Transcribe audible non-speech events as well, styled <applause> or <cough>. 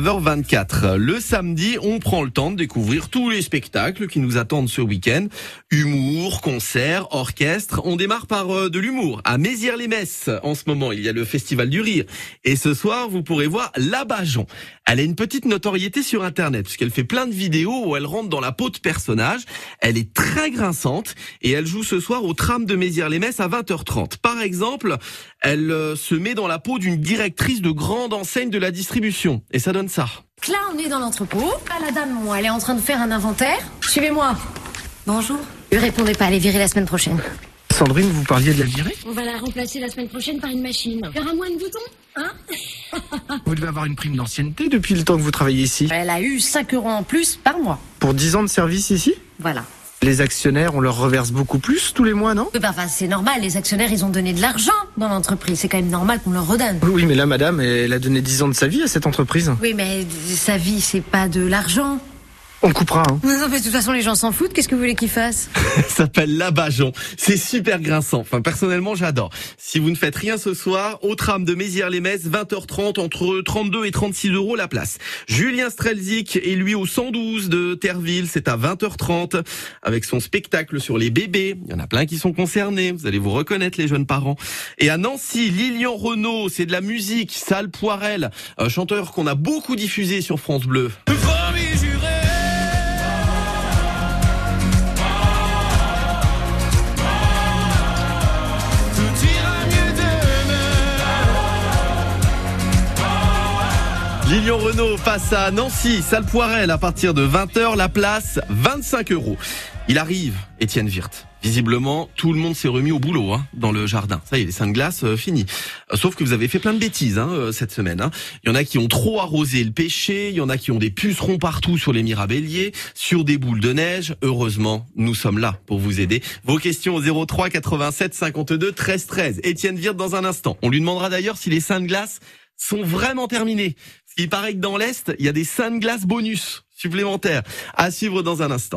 9h24. Le samedi, on prend le temps de découvrir tous les spectacles qui nous attendent ce week-end. Humour, concerts, orchestre. On démarre par euh, de l'humour. À Mézières-les-Messes, en ce moment, il y a le Festival du Rire. Et ce soir, vous pourrez voir Labajon. Elle a une petite notoriété sur Internet, puisqu'elle fait plein de vidéos où elle rentre dans la peau de personnages. Elle est très grinçante et elle joue ce soir au tram de Mézières-les-Messes à 20h30. Par exemple, elle euh, se met dans la peau d'une directrice de grande enseigne de la distribution. Et ça donne ça. Là, on est dans l'entrepôt. Ah, la dame, moi, elle est en train de faire un inventaire. Suivez-moi. Bonjour. Ne répondez pas, elle est virée la semaine prochaine. Sandrine, vous parliez de la virer On va la remplacer la semaine prochaine par une machine. Il y aura moins de boutons, hein? <laughs> Vous devez avoir une prime d'ancienneté depuis le temps que vous travaillez ici. Elle a eu 5 euros en plus par mois. Pour 10 ans de service ici? Voilà. Les actionnaires, on leur reverse beaucoup plus tous les mois, non? Bah, enfin, c'est normal, les actionnaires, ils ont donné de l'argent dans l'entreprise. C'est quand même normal qu'on leur redonne. Oui, mais là, madame, elle a donné 10 ans de sa vie à cette entreprise. Oui, mais sa vie, c'est pas de l'argent. On coupera, hein. Non, mais de toute façon, les gens s'en foutent. Qu'est-ce que vous voulez qu'ils fassent? Ça s'appelle Labajon. C'est super grinçant. Enfin, personnellement, j'adore. Si vous ne faites rien ce soir, au tram de Mézières-les-Messes, 20h30, entre 32 et 36 euros la place. Julien Strelzik est lui au 112 de Terville. C'est à 20h30 avec son spectacle sur les bébés. Il y en a plein qui sont concernés. Vous allez vous reconnaître, les jeunes parents. Et à Nancy, Lilian Renault, c'est de la musique. Sale Poirel, un chanteur qu'on a beaucoup diffusé sur France Bleu. Lilian Renault passe à Nancy, salle Poirel à partir de 20h, la place 25 euros. Il arrive, Étienne Wirth. Visiblement, tout le monde s'est remis au boulot hein, dans le jardin. Ça y est, les seins de glace, euh, fini. Euh, sauf que vous avez fait plein de bêtises hein, euh, cette semaine. Hein. Il y en a qui ont trop arrosé le pêcher, il y en a qui ont des pucerons partout sur les mirabelliers, sur des boules de neige. Heureusement, nous sommes là pour vous aider. Vos questions au 03 87 52 13 13. Étienne Wirth dans un instant. On lui demandera d'ailleurs si les seins de glace sont vraiment terminés. Il paraît que dans l'Est, il y a des de glace bonus supplémentaires à suivre dans un instant.